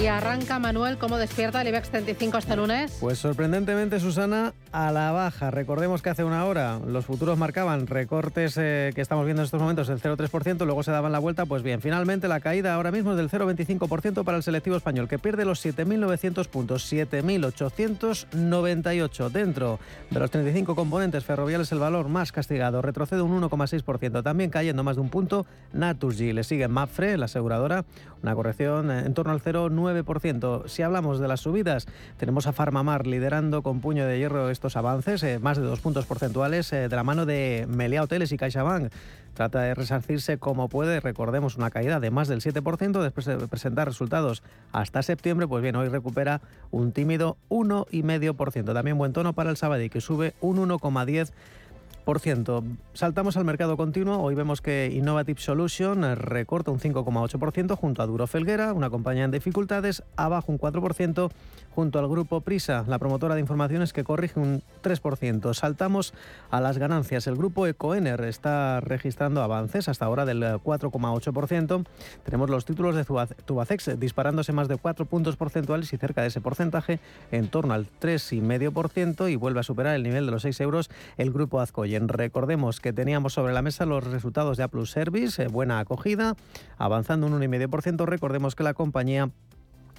Y arranca Manuel, ¿cómo despierta el IBEX 35 este lunes? Pues sorprendentemente, Susana, a la baja. Recordemos que hace una hora los futuros marcaban recortes eh, que estamos viendo en estos momentos del 0,3%, luego se daban la vuelta. Pues bien, finalmente la caída ahora mismo es del 0,25% para el selectivo español, que pierde los 7.900 puntos, 7.898. Dentro de los 35 componentes ferroviarios, el valor más castigado retrocede un 1,6%, también cayendo más de un punto. Naturgy le sigue Mafre, la aseguradora, una corrección en torno al 0,9%. Si hablamos de las subidas, tenemos a Farmamar liderando con puño de hierro estos avances, eh, más de dos puntos porcentuales, eh, de la mano de Meliá Hoteles y CaixaBank. Trata de resarcirse como puede, recordemos una caída de más del 7% después de presentar resultados hasta septiembre, pues bien, hoy recupera un tímido 1,5%. También buen tono para el Sabadell, que sube un 1,10%. Saltamos al mercado continuo. Hoy vemos que Innovative Solution recorta un 5,8% junto a Duro Felguera, una compañía en dificultades, abajo un 4% junto al grupo Prisa, la promotora de informaciones que corrige un 3%. Saltamos a las ganancias. El grupo Ecoener está registrando avances hasta ahora del 4,8%. Tenemos los títulos de Tubacex disparándose más de 4 puntos porcentuales y cerca de ese porcentaje en torno al 3,5% y vuelve a superar el nivel de los 6 euros el grupo Azcoyen. Recordemos que teníamos sobre la mesa los resultados de A Plus Service, eh, buena acogida, avanzando un 1,5%. Recordemos que la compañía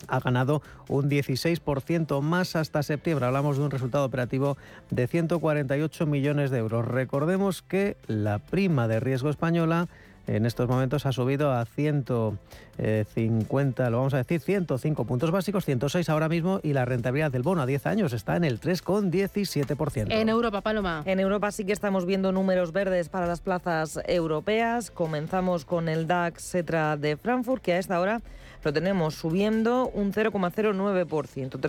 ha ganado un 16% más hasta septiembre. Hablamos de un resultado operativo de 148 millones de euros. Recordemos que la prima de riesgo española en estos momentos ha subido a 150, lo vamos a decir, 105 puntos básicos, 106 ahora mismo y la rentabilidad del bono a 10 años está en el 3,17%. En Europa, Paloma. En Europa sí que estamos viendo números verdes para las plazas europeas. Comenzamos con el DAX Cetra de Frankfurt, que a esta hora lo tenemos subiendo un 0,09%,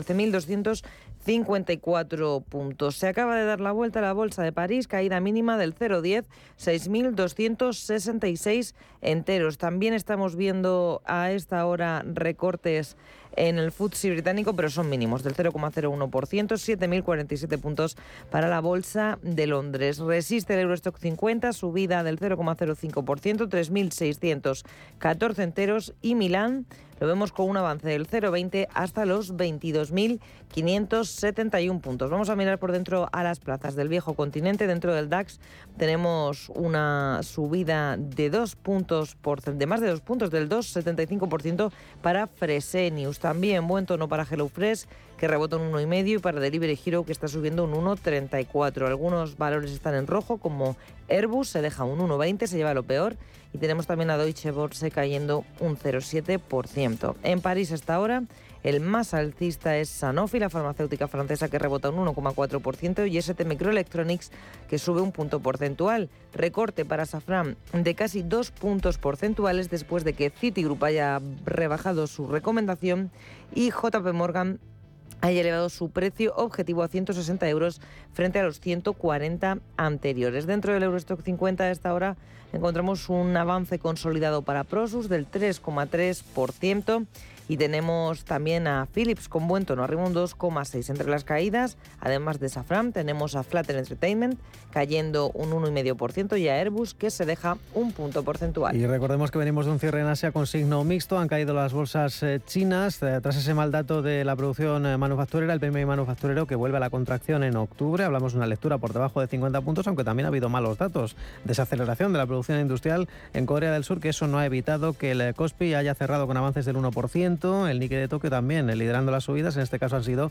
13.254 puntos. Se acaba de dar la vuelta a la bolsa de París, caída mínima del 0,10, 6.266 enteros. También estamos viendo a esta hora recortes en el FTSE británico, pero son mínimos, del 0,01%, 7.047 puntos para la Bolsa de Londres. Resiste el Eurostock 50, subida del 0,05%, 3.614 enteros y Milán lo vemos con un avance del 0,20 hasta los 22.571 puntos. Vamos a mirar por dentro a las plazas del viejo continente. Dentro del DAX tenemos una subida de dos puntos por, de más de dos puntos, del 2,75% para Fresenius. También buen tono para HelloFresh que rebota un 1,5 y para Delivery Hero que está subiendo un 1,34. Algunos valores están en rojo como Airbus se deja un 1,20, se lleva lo peor y tenemos también a Deutsche Börse cayendo un 0,7%. En París hasta ahora el más alcista es Sanofi, la farmacéutica francesa que rebota un 1,4% y ST Microelectronics que sube un punto porcentual. Recorte para Safran de casi dos puntos porcentuales después de que Citigroup haya rebajado su recomendación y JP Morgan haya elevado su precio objetivo a 160 euros frente a los 140 anteriores. Dentro del Eurostock 50 a esta hora encontramos un avance consolidado para Prosus del 3,3% y tenemos también a Philips con buen tono, arriba un 2,6 entre las caídas. Además de Safran, tenemos a Flutter Entertainment cayendo un 1,5% y a Airbus que se deja un punto porcentual. Y recordemos que venimos de un cierre en Asia con signo mixto. Han caído las bolsas eh, chinas eh, tras ese mal dato de la producción eh, manufacturera, el PMI manufacturero que vuelve a la contracción en octubre. Hablamos de una lectura por debajo de 50 puntos, aunque también ha habido malos datos. Desaceleración de la producción industrial en Corea del Sur, que eso no ha evitado que el Kospi haya cerrado con avances del 1% el Nikkei de Tokio también liderando las subidas, en este caso han sido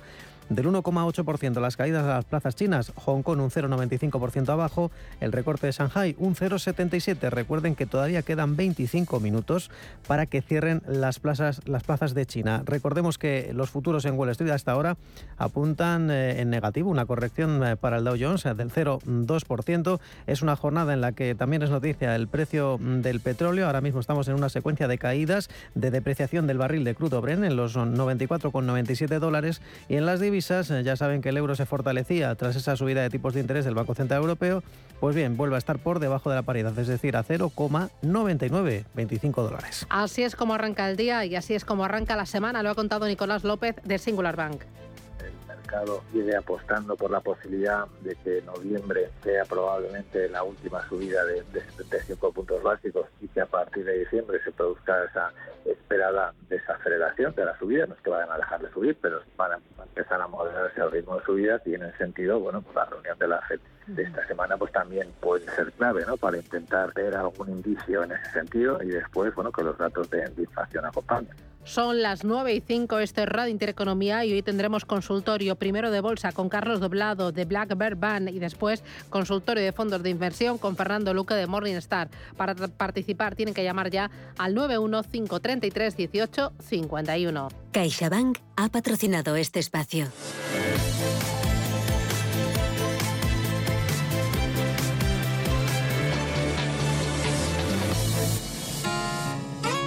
del 1,8%. Las caídas a las plazas chinas, Hong Kong un 0,95% abajo, el recorte de Shanghai un 0,77%. Recuerden que todavía quedan 25 minutos para que cierren las plazas, las plazas de China. Recordemos que los futuros en Wall Street hasta ahora apuntan eh, en negativo, una corrección eh, para el Dow Jones eh, del 0,2%. Es una jornada en la que también es noticia el precio mm, del petróleo. Ahora mismo estamos en una secuencia de caídas, de depreciación del barril de crudo Bren en los 94,97 dólares y en las divisas divisas. Eh, ya saben que el euro se fortalecía tras esa subida de tipos de interés del Banco Central Europeo. Pues bien, vuelve a estar por debajo de la paridad, es decir, a 0,9925 dólares. Así es como arranca el día y así es como arranca la semana, lo ha contado Nicolás López de Singular Bank mercado sigue apostando por la posibilidad de que noviembre sea probablemente la última subida de, de 75 puntos básicos y que a partir de diciembre se produzca esa esperada desaceleración de la subida. No es que vayan a dejar de subir, pero van a empezar a moderarse al ritmo de subida y en ese sentido, bueno, pues la reunión de la FED de esta semana pues también puede ser clave, ¿no? Para intentar ver algún indicio en ese sentido y después, bueno, que los datos de, de inflación acompañen. Son las 9 y 5, este es Radio Intereconomía y hoy tendremos consultorio primero de bolsa con Carlos Doblado de Black Bear Band y después consultorio de fondos de inversión con Fernando Luque de Morningstar. Para participar tienen que llamar ya al 91533 18 51. CaixaBank ha patrocinado este espacio.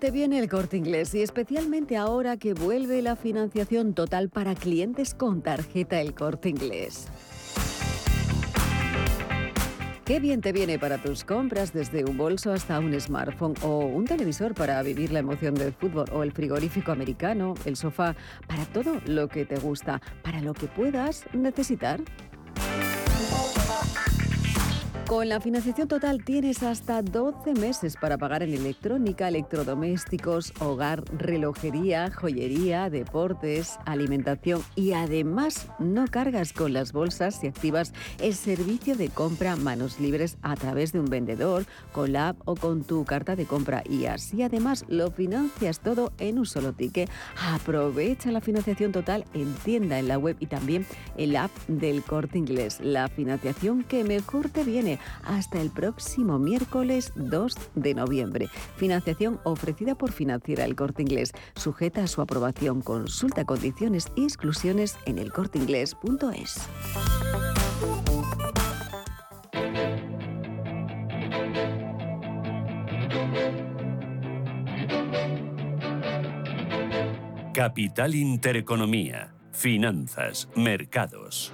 Te viene el corte inglés y especialmente ahora que vuelve la financiación total para clientes con tarjeta El corte inglés. Qué bien te viene para tus compras desde un bolso hasta un smartphone o un televisor para vivir la emoción del fútbol o el frigorífico americano, el sofá, para todo lo que te gusta, para lo que puedas necesitar. Con la financiación total tienes hasta 12 meses para pagar en electrónica, electrodomésticos, hogar, relojería, joyería, deportes, alimentación y además no cargas con las bolsas si activas el servicio de compra manos libres a través de un vendedor, con la app o con tu carta de compra y así además lo financias todo en un solo ticket. Aprovecha la financiación total en tienda en la web y también en la app del corte inglés. La financiación que mejor te viene hasta el próximo miércoles 2 de noviembre. Financiación ofrecida por Financiera El Corte Inglés, sujeta a su aprobación. Consulta condiciones y exclusiones en elcorteinglés.es. Capital Intereconomía, Finanzas, Mercados.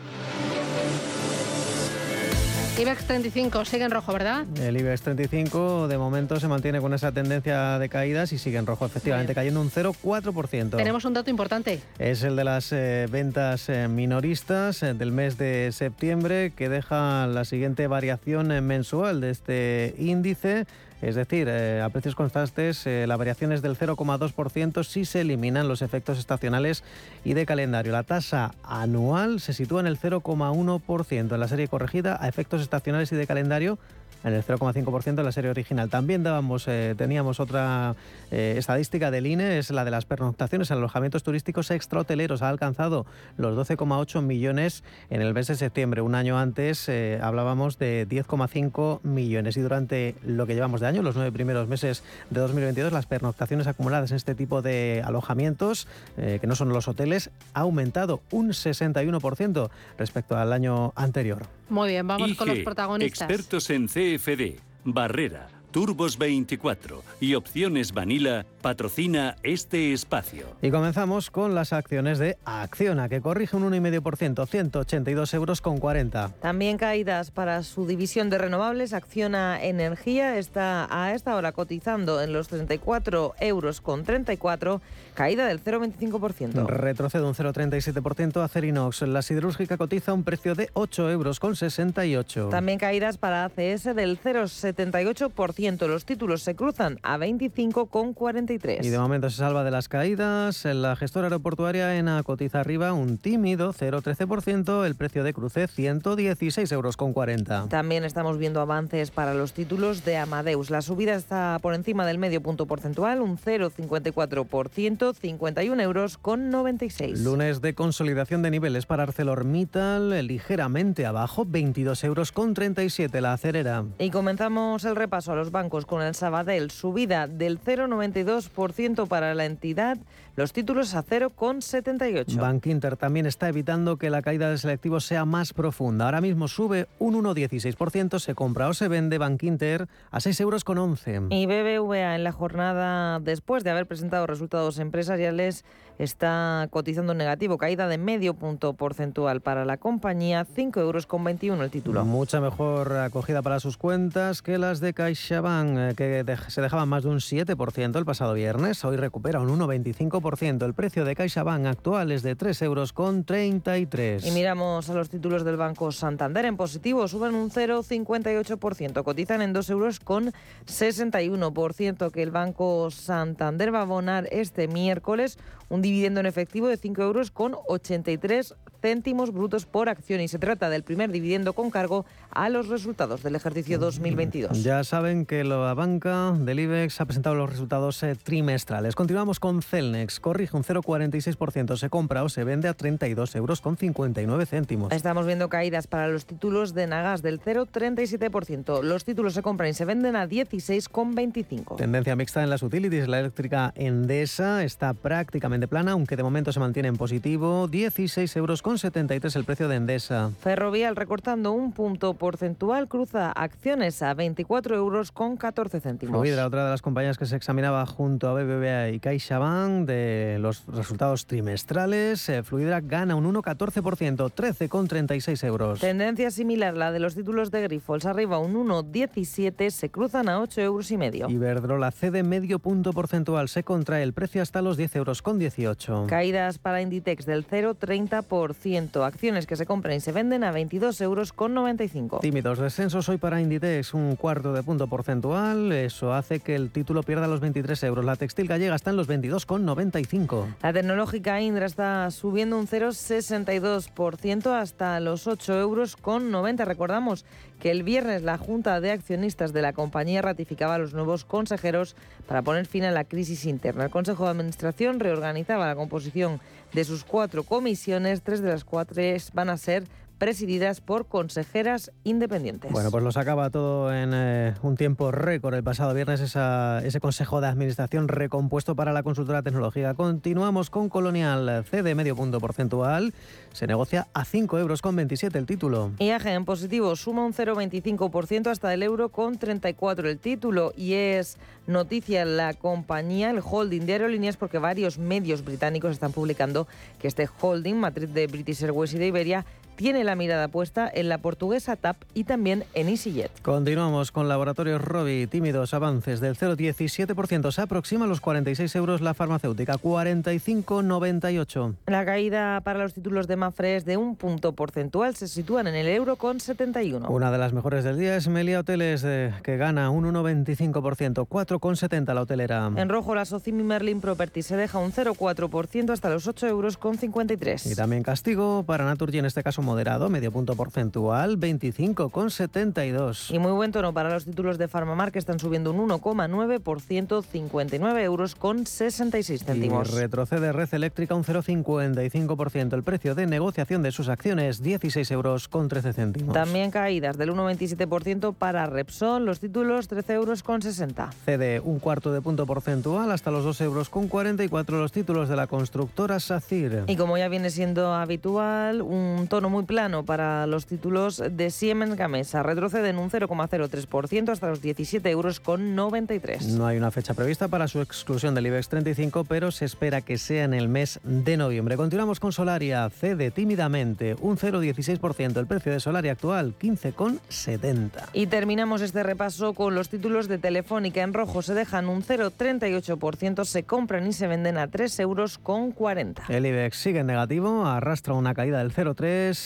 IBEX 35 sigue en rojo, ¿verdad? El IBEX 35 de momento se mantiene con esa tendencia de caídas y sigue en rojo, efectivamente, cayendo un 0,4%. Tenemos un dato importante. Es el de las eh, ventas eh, minoristas eh, del mes de septiembre, que deja la siguiente variación mensual de este índice. Es decir, eh, a precios constantes eh, la variación es del 0,2% si se eliminan los efectos estacionales y de calendario. La tasa anual se sitúa en el 0,1%. En la serie corregida a efectos estacionales y de calendario en el 0,5% de la serie original. También dábamos, eh, teníamos otra eh, estadística del INE, es la de las pernoctaciones en alojamientos turísticos extrahoteleros. Ha alcanzado los 12,8 millones en el mes de septiembre. Un año antes eh, hablábamos de 10,5 millones. Y durante lo que llevamos de año, los nueve primeros meses de 2022, las pernoctaciones acumuladas en este tipo de alojamientos, que no son los hoteles, ha aumentado un 61% respecto al año anterior. Muy bien, vamos con los protagonistas. Expertos en CFD, Barrera, Turbos 24 y Opciones Vanilla patrocina este espacio. Y comenzamos con las acciones de Acciona, que corrige un 1,5%, 182 euros con 40. También caídas para su división de renovables, Acciona Energía está a esta hora cotizando en los 34 euros con 34, caída del 0,25%. Retrocede un 0,37% Acerinox. La siderúrgica cotiza un precio de 8 euros con 68. También caídas para ACS del 0,78%. 0,12%. Los títulos se cruzan a 25,43. Y de momento se salva de las caídas. La gestora aeroportuaria ENA cotiza arriba un tímido 0,13%. El precio de cruce 116 euros con 40. También estamos viendo avances para los títulos de Amadeus. La subida está por encima del medio punto porcentual, un 0,54%, 51 euros con 96. Lunes de consolidación de niveles para ArcelorMittal, ligeramente abajo, 22 euros con 37 la acerera. Y comenzamos el repaso a los bancos con el Sabadell, subida del 0,92% para la entidad, los títulos a 0,78. Bank Inter también está evitando que la caída de selectivos sea más profunda. Ahora mismo sube un 1,16%, se compra o se vende Bank Inter a 6 euros con 11. Y BBVA en la jornada después de haber presentado resultados empresariales está cotizando negativo, caída de medio punto porcentual para la compañía, 5 euros con 21 el título. Mucha mejor acogida para sus cuentas que las de CaixaBank, eh, que se dejaban más de un 7% el pasado viernes. Hoy recupera un 1,25%. El precio de CaixaBank actual es de 3 euros con 33. Y miramos a los títulos del Banco Santander en positivo, suben un 0,58%, cotizan en 2 euros con 61% que el Banco Santander va a abonar este miércoles un dividendo en efectivo de 5 euros con 83 céntimos brutos por acción y se trata del primer dividendo con cargo a los resultados del ejercicio 2022. Ya saben que la banca del IBEX ha presentado los resultados eh, trimestrales. Continuamos con Celnex. Corrige un 0,46%. Se compra o se vende a 32 euros con 59 céntimos. Estamos viendo caídas para los títulos de Nagas del 0,37%. Los títulos se compran y se venden a 16,25. Tendencia mixta en las utilities. La eléctrica Endesa está prácticamente plana, aunque de momento se mantiene en positivo. 16 euros con 73 el precio de Endesa. Ferrovial recortando un punto porcentual cruza acciones a 24 euros con 14 céntimos. Fluidra, otra de las compañías que se examinaba junto a BBVA y CaixaBank de los resultados trimestrales. Eh, Fluidra gana un 1,14%, 13,36 euros. Tendencia similar la de los títulos de Grifols, arriba un 1,17, se cruzan a 8 euros y medio. Iberdrola cede medio punto porcentual, se contrae el precio hasta los 10 euros con 18. Caídas para Inditex del 0,30%. Acciones que se compran y se venden a 22 euros con 95. Tímidos descensos hoy para Inditex, un cuarto de punto porcentual. Eso hace que el título pierda los 23 euros. La textil gallega está en los 22,95. La tecnológica Indra está subiendo un 0,62% hasta los 8 euros con 90. Recordamos que el viernes la Junta de Accionistas de la compañía ratificaba a los nuevos consejeros para poner fin a la crisis interna. El Consejo de Administración reorganizaba la composición de sus cuatro comisiones, tres de las cuatro van a ser presididas por consejeras independientes. Bueno, pues lo sacaba todo en eh, un tiempo récord el pasado viernes ese Consejo de Administración recompuesto para la consultora tecnológica. Continuamos con Colonial C de medio punto porcentual. Se negocia a 5 euros con 27 el título. IAG en positivo suma un 0,25% hasta el euro con 34 el título y es noticia la compañía, el holding de aerolíneas, porque varios medios británicos están publicando que este holding, matriz de British Airways y de Iberia, tiene la mirada puesta en la portuguesa TAP y también en EasyJet. Continuamos con Laboratorios Robi, tímidos avances del 0,17%. Se aproxima a los 46 euros la farmacéutica, 45,98. La caída para los títulos de Mafre es de un punto porcentual, se sitúan en el euro con 71. Una de las mejores del día es Melia Hoteles, eh, que gana un 1,25%, 4,70 la hotelera. En rojo, la Socimi Merlin Property se deja un 0,4% hasta los 8 euros con 53. Y también castigo para Naturgy, en este caso moderado, medio punto porcentual, 25,72. Y muy buen tono para los títulos de Farmamar que están subiendo un 1,9%, 59 euros con 66 céntimos. Y retrocede Red Eléctrica un 0,55%. El precio de negociación de sus acciones, 16 euros con 13 céntimos. También caídas del 1,27% para Repsol, los títulos 13 euros con 60. Cede un cuarto de punto porcentual hasta los 2 euros con 44 los títulos de la constructora SACIR. Y como ya viene siendo habitual, un tono muy muy plano para los títulos de Siemens Gamesa. Retroceden un 0,03% hasta los 17 euros con 93. No hay una fecha prevista para su exclusión del IBEX 35, pero se espera que sea en el mes de noviembre. Continuamos con Solaria. Cede tímidamente un 0,16%. El precio de Solaria actual 15,70. Y terminamos este repaso con los títulos de Telefónica. En rojo se dejan un 0,38%, se compran y se venden a 3 euros con 40. El IBEX sigue en negativo, arrastra una caída del 0,3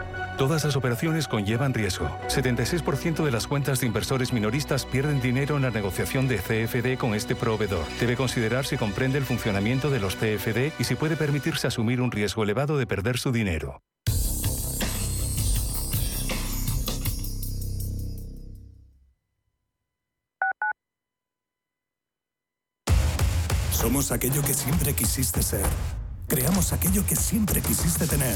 Todas las operaciones conllevan riesgo. 76% de las cuentas de inversores minoristas pierden dinero en la negociación de CFD con este proveedor. Debe considerar si comprende el funcionamiento de los CFD y si puede permitirse asumir un riesgo elevado de perder su dinero. Somos aquello que siempre quisiste ser. Creamos aquello que siempre quisiste tener.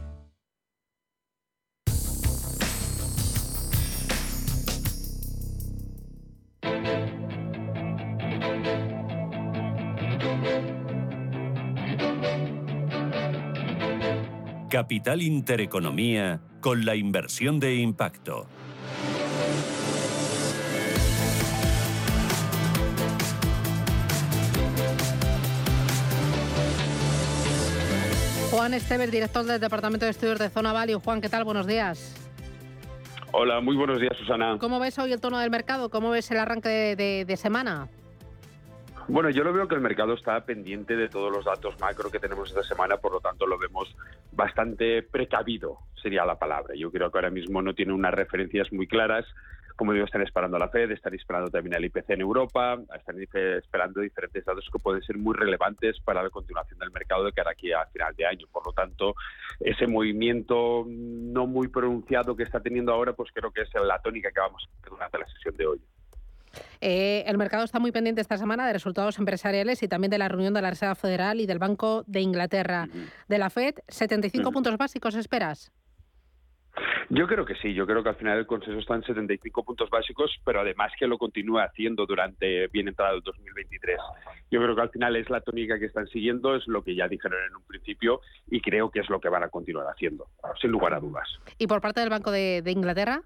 Capital Intereconomía con la inversión de impacto. Juan Esteves, director del Departamento de Estudios de Zona Value. Juan, ¿qué tal? Buenos días. Hola, muy buenos días, Susana. ¿Cómo ves hoy el tono del mercado? ¿Cómo ves el arranque de, de semana? Bueno, yo lo veo que el mercado está pendiente de todos los datos macro que tenemos esta semana, por lo tanto lo vemos bastante precavido, sería la palabra. Yo creo que ahora mismo no tiene unas referencias muy claras. Como digo, están esperando a la Fed, están esperando también al IPC en Europa, están esperando diferentes datos que pueden ser muy relevantes para la continuación del mercado de cara aquí a final de año. Por lo tanto, ese movimiento no muy pronunciado que está teniendo ahora, pues creo que es la tónica que vamos a ver durante la sesión de hoy. Eh, el mercado está muy pendiente esta semana de resultados empresariales y también de la reunión de la Reserva Federal y del Banco de Inglaterra. De la FED, ¿75 puntos básicos esperas? Yo creo que sí, yo creo que al final el consenso está en 75 puntos básicos, pero además que lo continúe haciendo durante bien entrado el 2023. Yo creo que al final es la tónica que están siguiendo, es lo que ya dijeron en un principio y creo que es lo que van a continuar haciendo, sin lugar a dudas. ¿Y por parte del Banco de Inglaterra?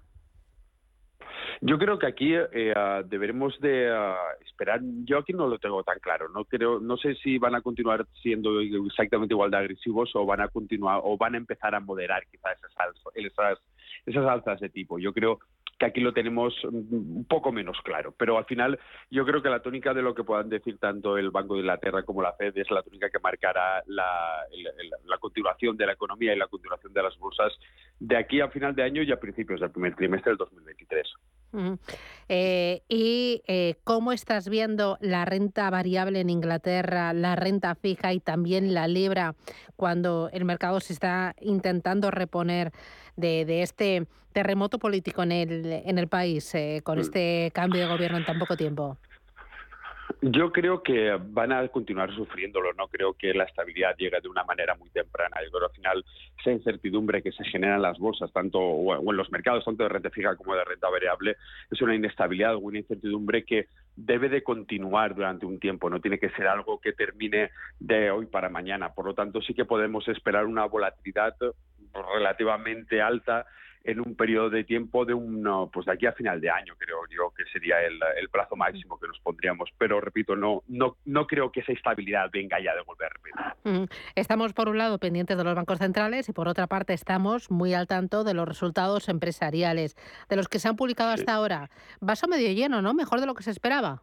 Yo creo que aquí eh, ah, deberemos de ah, esperar. Yo aquí no lo tengo tan claro. No creo, no sé si van a continuar siendo exactamente igual de agresivos o van a continuar o van a empezar a moderar quizás esas, esas, esas alzas de tipo. Yo creo que aquí lo tenemos un poco menos claro. Pero al final yo creo que la tónica de lo que puedan decir tanto el Banco de Inglaterra como la Fed es la tónica que marcará la, la, continuación de la economía y la continuación de las bolsas de aquí a final de año y a principios del primer trimestre del 2023. Eh, ¿Y eh, cómo estás viendo la renta variable en Inglaterra, la renta fija y también la libra cuando el mercado se está intentando reponer de, este terremoto político en el, en el país eh, con mm. este cambio de gobierno en tan poco tiempo? Yo creo que van a continuar sufriéndolo, no creo que la estabilidad llegue de una manera muy temprana. Yo creo que al final esa incertidumbre que se genera en las bolsas, tanto o en los mercados, tanto de renta fija como de renta variable, es una inestabilidad, una incertidumbre que debe de continuar durante un tiempo, no tiene que ser algo que termine de hoy para mañana. Por lo tanto, sí que podemos esperar una volatilidad relativamente alta en un periodo de tiempo de un, pues de aquí a final de año, creo yo que sería el, el, plazo máximo que nos pondríamos. Pero repito, no, no, no creo que esa estabilidad venga ya de volver. Mm. Estamos por un lado pendientes de los bancos centrales y por otra parte estamos muy al tanto de los resultados empresariales, de los que se han publicado hasta ahora. Vaso medio lleno, ¿no? Mejor de lo que se esperaba.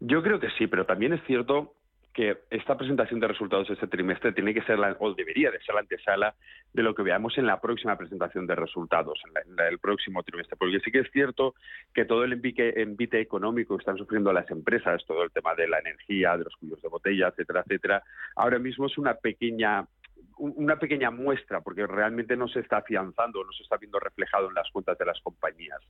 Yo creo que sí, pero también es cierto que esta presentación de resultados este trimestre tiene que ser, la, o debería de ser la antesala de lo que veamos en la próxima presentación de resultados, en, el próximo trimestre. Porque sí que es cierto que todo el envite, económico que están sufriendo las empresas, todo el tema de la energía, de los cuellos de botella, etcétera, etcétera, ahora mismo es una pequeña una pequeña muestra, porque realmente no se está afianzando, no se está viendo reflejado en las cuentas de las compañías.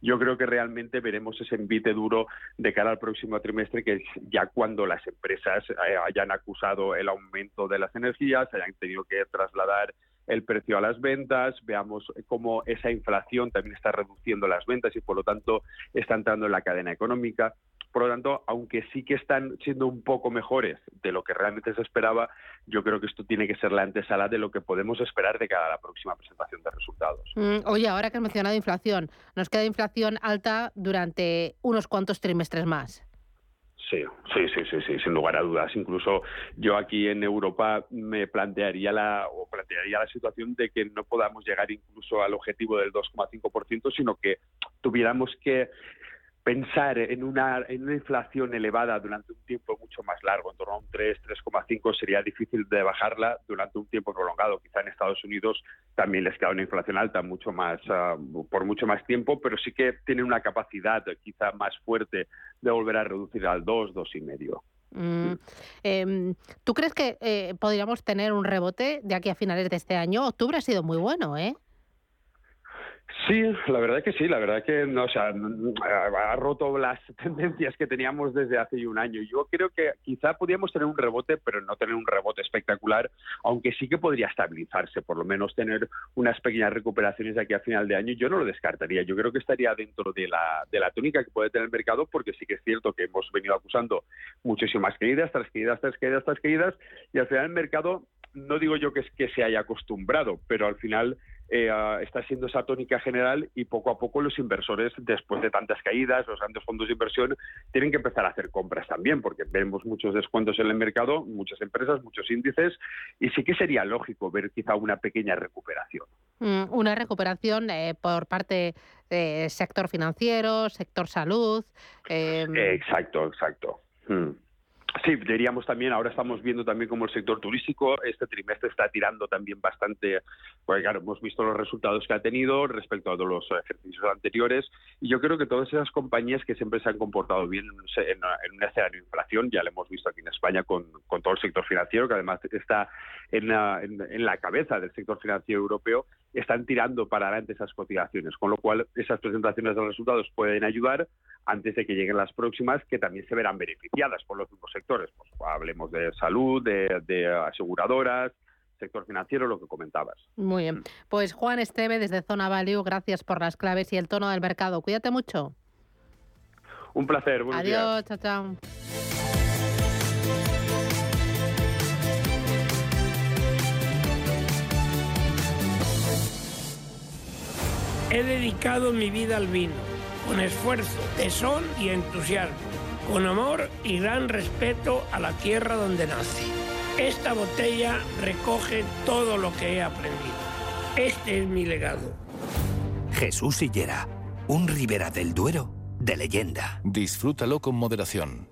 Yo creo que realmente veremos ese envite duro de cara al próximo trimestre, que es ya cuando las empresas eh, hayan acusado el aumento de las energías, hayan tenido que trasladar el precio a las ventas, veamos cómo esa inflación también está reduciendo las ventas y por lo tanto está entrando en la cadena económica. Por lo tanto, aunque sí que están siendo un poco mejores de lo que realmente se esperaba, yo creo que esto tiene que ser la antesala de lo que podemos esperar de cada la próxima presentación de resultados. Mm, oye, ahora que has mencionado inflación, nos queda inflación alta durante unos cuantos trimestres más. Sí, sí, sí, sí, sí, sin lugar a dudas. Incluso yo aquí en Europa me plantearía la o plantearía la situación de que no podamos llegar incluso al objetivo del 2,5%, sino que tuviéramos que pensar en una, en una inflación elevada durante un tiempo mucho más largo, en torno a un 3, 3,5, sería difícil de bajarla durante un tiempo prolongado. Quizá en Estados Unidos también les queda una inflación alta mucho más, ah, por mucho más tiempo, pero sí que tiene una capacidad quizá más fuerte de volver a reducir al 2, 2,5. Mm. Eh, ¿Tú crees que eh, podríamos tener un rebote de aquí a finales de este año? Octubre ha sido muy bueno, ¿eh? Sí, la verdad que sí, la verdad que no, o sea, ha roto las tendencias que teníamos desde hace un año. Yo creo que quizá podríamos tener un rebote, pero no tener un rebote espectacular, aunque sí que podría estabilizarse, por lo menos tener unas pequeñas recuperaciones de aquí a final de año. Yo no lo descartaría. Yo creo que estaría dentro de la, de la tónica que puede tener el mercado, porque sí que es cierto que hemos venido acusando muchísimas caídas, tras caídas, tras caídas, tras caídas, y al final el mercado no digo yo que, es que se haya acostumbrado, pero al final eh, está siendo esa tónica general y poco a poco los inversores, después de tantas caídas, los grandes fondos de inversión, tienen que empezar a hacer compras también, porque vemos muchos descuentos en el mercado, muchas empresas, muchos índices, y sí que sería lógico ver quizá una pequeña recuperación. Mm, una recuperación eh, por parte del sector financiero, sector salud. Eh, exacto, exacto. Mm. Sí, diríamos también, ahora estamos viendo también como el sector turístico este trimestre está tirando también bastante, porque claro, hemos visto los resultados que ha tenido respecto a los ejercicios anteriores y yo creo que todas esas compañías que siempre se han comportado bien en, un escenario de inflación, ya lo hemos visto aquí en España con, todo el sector financiero, que además está en la cabeza del sector financiero europeo, están tirando para adelante esas cotizaciones, con lo cual esas presentaciones de resultados pueden ayudar antes de que lleguen las próximas, que también se verán beneficiadas por los mismos sectores. Pues, hablemos de salud, de, aseguradoras, sector financiero, lo que comentabas. Muy bien. Pues Juan Esteve, desde Zona Value, gracias por las claves y el tono del mercado. Cuídate mucho. Un placer. Adiós, chao, chao. He dedicado mi vida al vino, con esfuerzo, tesón y entusiasmo, con amor y gran respeto a la tierra donde nace. Esta botella recoge todo lo que he aprendido. Este es mi legado. Jesús Sillera, un Ribera del Duero de leyenda. Disfrútalo con moderación.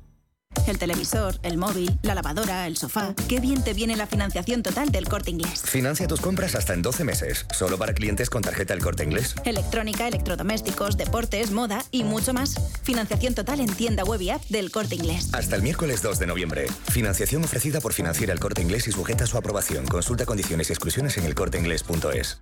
El televisor, el móvil, la lavadora, el sofá. Qué bien te viene la financiación total del corte inglés. Financia tus compras hasta en 12 meses, solo para clientes con tarjeta El corte inglés. Electrónica, electrodomésticos, deportes, moda y mucho más. Financiación total en tienda web y app del corte inglés. Hasta el miércoles 2 de noviembre. Financiación ofrecida por Financiera El corte inglés y sujeta a su aprobación. Consulta condiciones y exclusiones en elcorteinglés.es.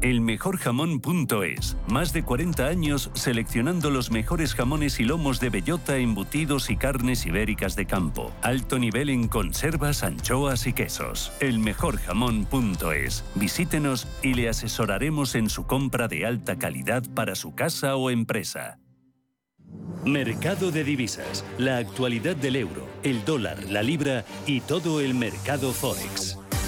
Elmejorjamón.es. Más de 40 años seleccionando los mejores jamones y lomos de bellota, embutidos y carnes ibéricas de campo. Alto nivel en conservas, anchoas y quesos. Elmejorjamón.es. Visítenos y le asesoraremos en su compra de alta calidad para su casa o empresa. Mercado de divisas, la actualidad del euro, el dólar, la libra y todo el mercado forex.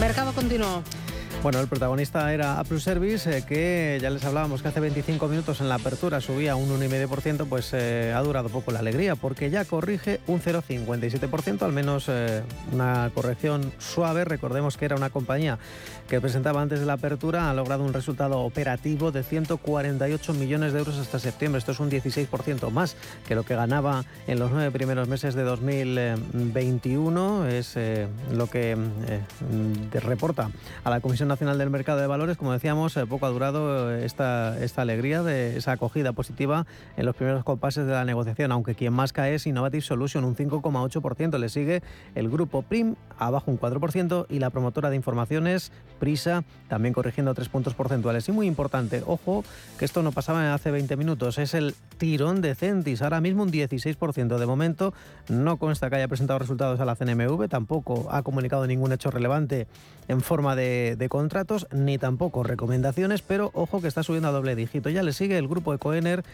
Mercado continuo. Bueno, el protagonista era Apple Service, eh, que ya les hablábamos que hace 25 minutos en la apertura subía un 1,5%, pues eh, ha durado poco la alegría, porque ya corrige un 0,57%, al menos eh, una corrección suave. Recordemos que era una compañía que presentaba antes de la apertura, ha logrado un resultado operativo de 148 millones de euros hasta septiembre. Esto es un 16% más que lo que ganaba en los nueve primeros meses de 2021. Es lo que reporta a la Comisión Nacional del Mercado de Valores, como decíamos, eh, poco ha durado eh, esta, esta alegría de esa acogida positiva en los primeros compases de la negociación, aunque quien más cae es Innovative Solution, un 5,8%. Le sigue el grupo PRIM, abajo un 4%, y la promotora de informaciones, Prisa, también corrigiendo tres puntos porcentuales. Y muy importante, ojo, que esto no pasaba hace 20 minutos, es el tirón de Centis, ahora mismo un 16%. De momento no consta que haya presentado resultados a la CNMV, tampoco ha comunicado ningún hecho relevante en forma de, de contratos ni tampoco recomendaciones, pero ojo que está subiendo a doble dígito. Ya le sigue el grupo Ecoener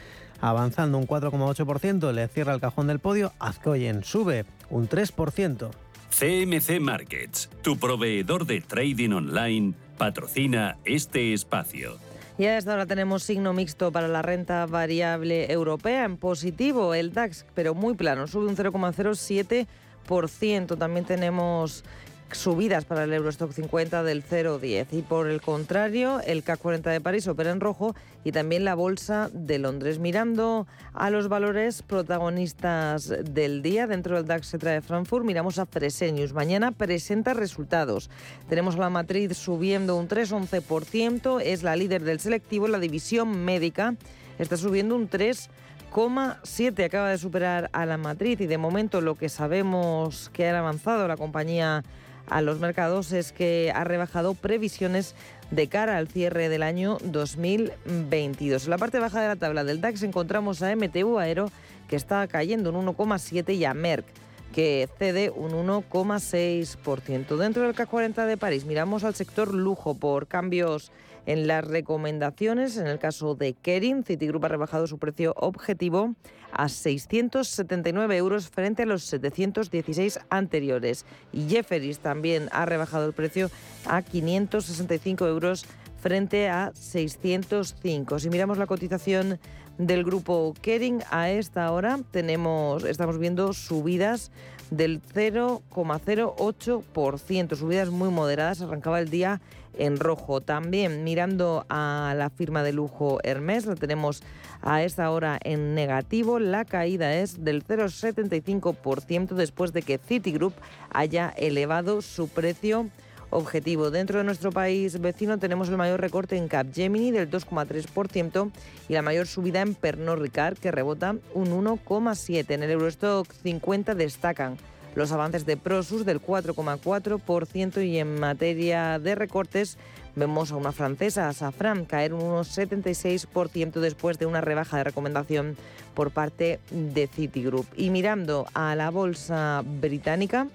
avanzando un 4,8%, le cierra el cajón del podio. Azcoyen sube un 3%. CMC Markets, tu proveedor de trading online, patrocina este espacio. Y a esta hora tenemos signo mixto para la renta variable europea en positivo, el DAX, pero muy plano, sube un 0,07%. También tenemos subidas para el Eurostock 50 del 0,10 y por el contrario el CAC 40 de París opera en rojo y también la bolsa de Londres. Mirando a los valores protagonistas del día dentro del DAX se trae Frankfurt, miramos a Fresenius. Mañana presenta resultados. Tenemos a la matriz subiendo un 3,11%, es la líder del selectivo, la división médica está subiendo un 3,7 acaba de superar a la matriz y de momento lo que sabemos que ha avanzado la compañía a los mercados es que ha rebajado previsiones de cara al cierre del año 2022. En la parte baja de la tabla del DAX encontramos a MTU Aero que está cayendo un 1,7 y a Merck que cede un 1,6%. Dentro del CAC 40 de París miramos al sector lujo por cambios en las recomendaciones. En el caso de Kering, Citigroup ha rebajado su precio objetivo a 679 euros frente a los 716 anteriores. Y Jefferies también ha rebajado el precio a 565 euros frente a 605. Si miramos la cotización del grupo Kering a esta hora tenemos estamos viendo subidas del 0,08%, subidas muy moderadas, arrancaba el día en rojo. También mirando a la firma de lujo Hermes, la tenemos a esta hora en negativo. La caída es del 0,75% después de que Citigroup haya elevado su precio objetivo. Dentro de nuestro país vecino tenemos el mayor recorte en Capgemini del 2,3% y la mayor subida en Pernod Ricard que rebota un 1,7%. En el Eurostock 50 destacan los avances de Prosus del 4,4% y en materia de recortes vemos a una francesa, Safran, caer un 1,76% después de una rebaja de recomendación por parte de Citigroup. Y mirando a la bolsa británica,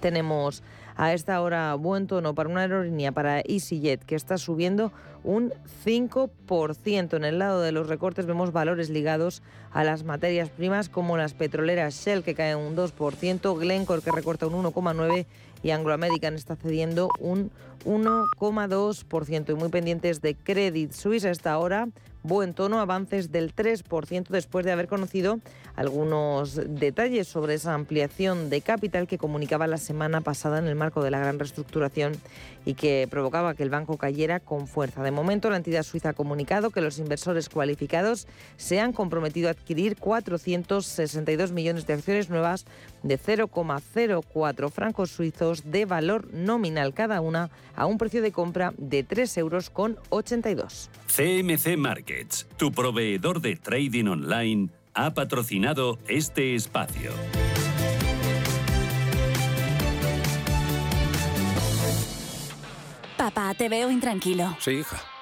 tenemos a esta hora buen tono para una aerolínea, para EasyJet, que está subiendo un 5%. En el lado de los recortes vemos valores ligados a las materias primas como las petroleras Shell, que caen un 2%, Glencore, que recorta un 1,9% y Anglo American está cediendo un 1,2%. Y muy pendientes de Credit Suisse a esta hora, buen tono, avances del 3% después de haber conocido algunos detalles sobre esa ampliación de capital que comunicaba la semana pasada en el marco de la gran reestructuración y que provocaba que el banco cayera con fuerza. De momento, la entidad suiza ha comunicado que los inversores cualificados se han comprometido a adquirir 462 millones de acciones nuevas de 0,04 francos suizos de valor nominal cada una a un precio de compra de 3 euros con 82. Markets, tu proveedor de trading online, ha patrocinado este espacio. Papá, te veo intranquilo. Sí, hija.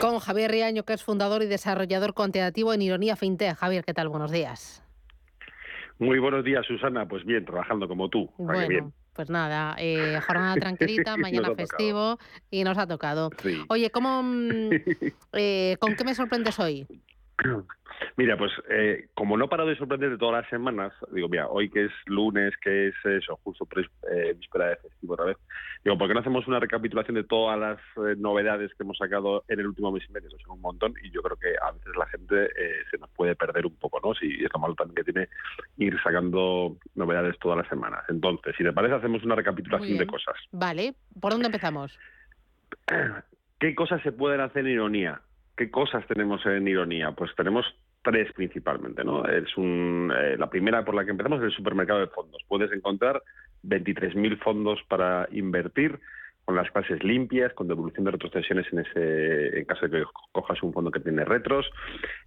Con Javier Riaño, que es fundador y desarrollador cuantitativo en Ironía FinTech. Javier, ¿qué tal? Buenos días. Muy buenos días, Susana. Pues bien, trabajando como tú. Bueno, pues nada, eh, jornada tranquilita, mañana festivo y nos ha tocado. Oye, ¿cómo, mm, eh, ¿con qué me sorprendes hoy? Mira, pues eh, como no paro de sorprender de todas las semanas, digo, mira, hoy que es lunes, que es eso, justo eh, víspera de festivo otra vez, digo, ¿por qué no hacemos una recapitulación de todas las eh, novedades que hemos sacado en el último mes y medio? Son un montón y yo creo que a veces la gente eh, se nos puede perder un poco, ¿no? Si es lo malo también que tiene ir sacando novedades todas las semanas. Entonces, si te parece, hacemos una recapitulación de cosas. Vale, ¿por dónde empezamos? ¿Qué cosas se pueden hacer en ironía? ¿Qué cosas tenemos en ironía? Pues tenemos tres principalmente, ¿no? Es un, eh, la primera por la que empezamos es el supermercado de fondos. Puedes encontrar 23.000 fondos para invertir con las clases limpias, con devolución de retrocesiones en ese en caso de que cojas un fondo que tiene retros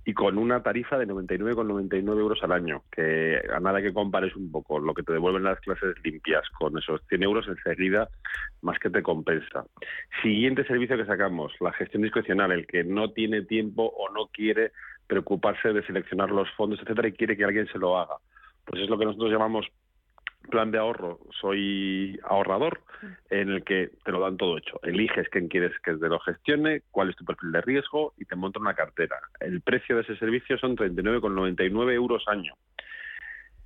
y con una tarifa de 99,99 euros al año, que a nada que compares un poco lo que te devuelven las clases limpias con esos 100 euros enseguida, más que te compensa. Siguiente servicio que sacamos, la gestión discrecional, el que no tiene tiempo o no quiere preocuparse de seleccionar los fondos, etcétera, y quiere que alguien se lo haga. Pues es lo que nosotros llamamos plan de ahorro soy ahorrador en el que te lo dan todo hecho. Eliges quién quieres que te lo gestione, cuál es tu perfil de riesgo y te monta una cartera. El precio de ese servicio son 39,99 euros año.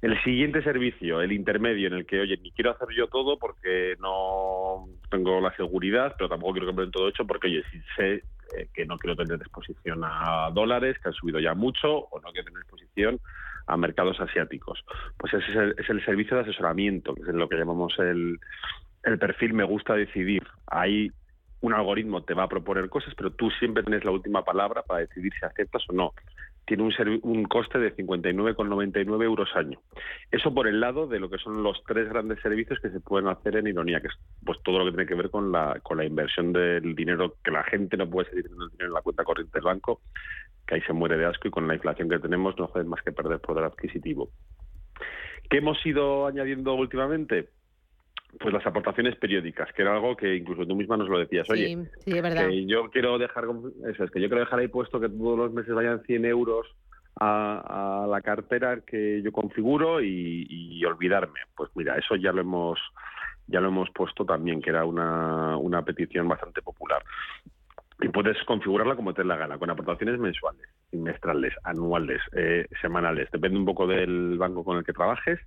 El siguiente servicio, el intermedio, en el que, oye, ni quiero hacer yo todo porque no tengo la seguridad, pero tampoco quiero que me den todo hecho porque, oye, si sé eh, que no quiero tener exposición a dólares, que han subido ya mucho, o no quiero tener exposición a mercados asiáticos. Pues ese es el, servicio de asesoramiento, que es lo que llamamos el, el perfil me gusta decidir. Ahí un algoritmo te va a proponer cosas, pero tú siempre tienes la última palabra para decidir si aceptas o no. Tiene un, coste de 59,99 euros año. Eso por el lado de lo que son los tres grandes servicios que se pueden hacer en Ironía, que es pues todo lo que tiene que ver con la, con la inversión del dinero, que la gente no puede seguir teniendo el dinero en la cuenta corriente del banco, que ahí se muere de asco y con la inflación que tenemos no hace más que perder poder adquisitivo. ¿Qué hemos ido añadiendo últimamente? Pues las aportaciones periódicas, que era algo que incluso tú misma nos lo decías. Oye, sí, es verdad. que yo quiero dejar, eso es que yo quiero dejar ahí puesto que todos los meses vayan 100 euros a, la cartera que yo configuro y, y, olvidarme. Pues mira, eso ya lo hemos ya lo hemos puesto también, que era una, una petición bastante popular y puedes configurarla como te dé la gana, con aportaciones mensuales, trimestrales, anuales, eh, semanales. Depende un poco del banco con el que trabajes,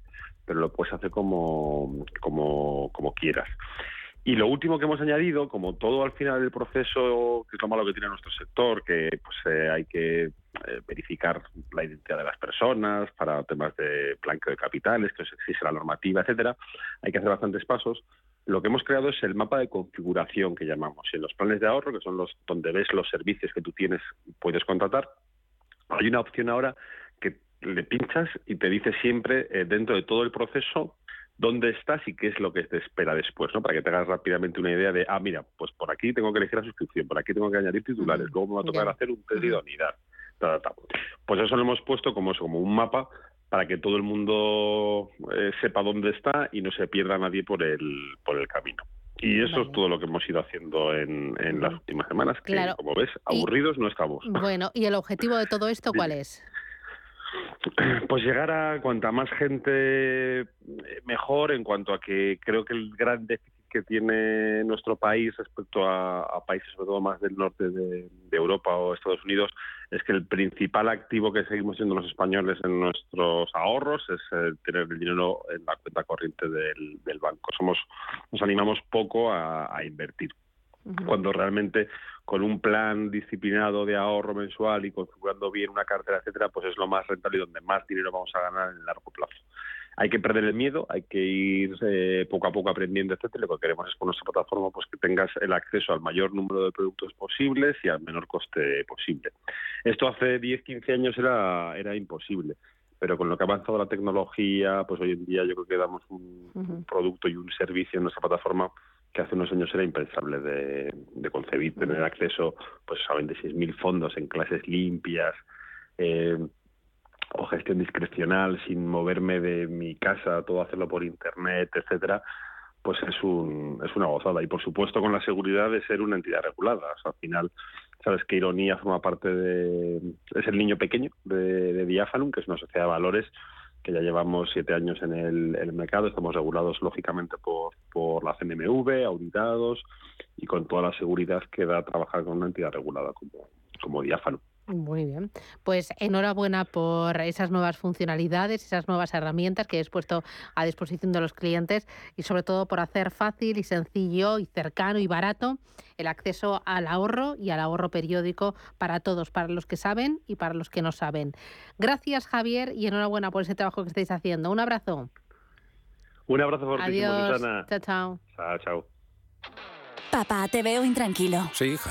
pero lo puedes hacer como, como, como quieras. Y lo último que hemos añadido, como todo al final del proceso, que es lo malo que tiene nuestro sector, que pues eh, hay que eh, verificar la identidad de las personas para temas de blanqueo de capitales, que exige la normativa, etcétera, hay que hacer bastantes pasos. Lo que hemos creado es el mapa de configuración que llamamos. En los planes de ahorro, que son los donde ves los servicios que tú tienes, puedes contratar, hay una opción ahora le pinchas y te dice siempre eh, dentro de todo el proceso dónde estás y qué es lo que te espera después, ¿no? Para que te hagas rápidamente una idea de, ah, mira, pues por aquí tengo que elegir la suscripción, por aquí tengo que añadir titulares, luego me va a tocar hacer un test de idoneidad. Pues eso lo hemos puesto como, como un mapa para que todo el mundo eh, sepa dónde está y no se pierda nadie por el, por el camino. Y eso es todo lo que hemos ido haciendo en, en las últimas semanas, que como ves, aburridos no estamos. Bueno, ¿y el objetivo de todo esto cuál es? Pues llegar a cuanta más gente eh, mejor en cuanto a que creo que el gran déficit que tiene nuestro país respecto a, países sobre todo más del norte de, Europa o Estados Unidos es que el principal activo que seguimos siendo los españoles en nuestros ahorros es eh, tener el dinero en la cuenta corriente del, banco. Somos nos animamos poco a, invertir cuando realmente con un plan disciplinado de ahorro mensual y configurando bien una cartera, etcétera, pues es lo más rentable y donde más dinero vamos a ganar en el largo plazo. Hay que perder el miedo, hay que ir eh, poco a poco aprendiendo, etcétera. Lo que queremos es con nuestra plataforma pues que tengas el acceso al mayor número de productos posibles y al menor coste posible. Esto hace 10, 15 años era, era imposible pero con lo que ha avanzado la tecnología, pues hoy en día yo creo que damos un producto y un servicio en nuestra plataforma que hace unos años era impensable de, concebir, tener acceso pues, a 26.000 fondos en clases limpias eh, o gestión discrecional sin moverme de mi casa, todo hacerlo por internet, etcétera, pues es, un, es una gozada. Y por supuesto con la seguridad de ser una entidad regulada. al final, sabes que Ironía forma parte de... es el niño pequeño de, de Diafanum, que es una sociedad de valores que ya llevamos siete años en el, mercado, estamos regulados lógicamente por, por la CNMV, auditados y con toda la seguridad que da trabajar con una entidad regulada como, como diáfano. Muy bien. Pues enhorabuena por esas nuevas funcionalidades, esas nuevas herramientas que has puesto a disposición de los clientes y sobre todo por hacer fácil y sencillo y cercano y barato el acceso al ahorro y al ahorro periódico para todos, para los que saben y para los que no saben. Gracias Javier y enhorabuena por ese trabajo que estáis haciendo. Un abrazo. Un abrazo fortísimo, Adiós. Chao, chao. Chao, chao. Papá, te veo intranquilo. Sí, hija.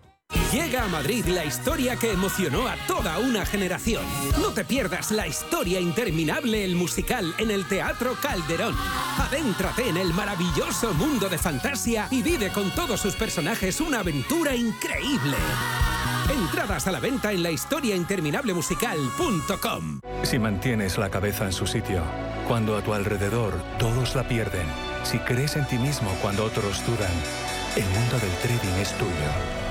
Llega a Madrid la historia que emocionó a toda una generación. No te pierdas la historia interminable, el musical, en el Teatro Calderón. Adéntrate en el maravilloso mundo de fantasía y vive con todos sus personajes una aventura increíble. Entradas a la venta en la musical.com. Si mantienes la cabeza en su sitio, cuando a tu alrededor todos la pierden, si crees en ti mismo cuando otros dudan, el mundo del trading es tuyo.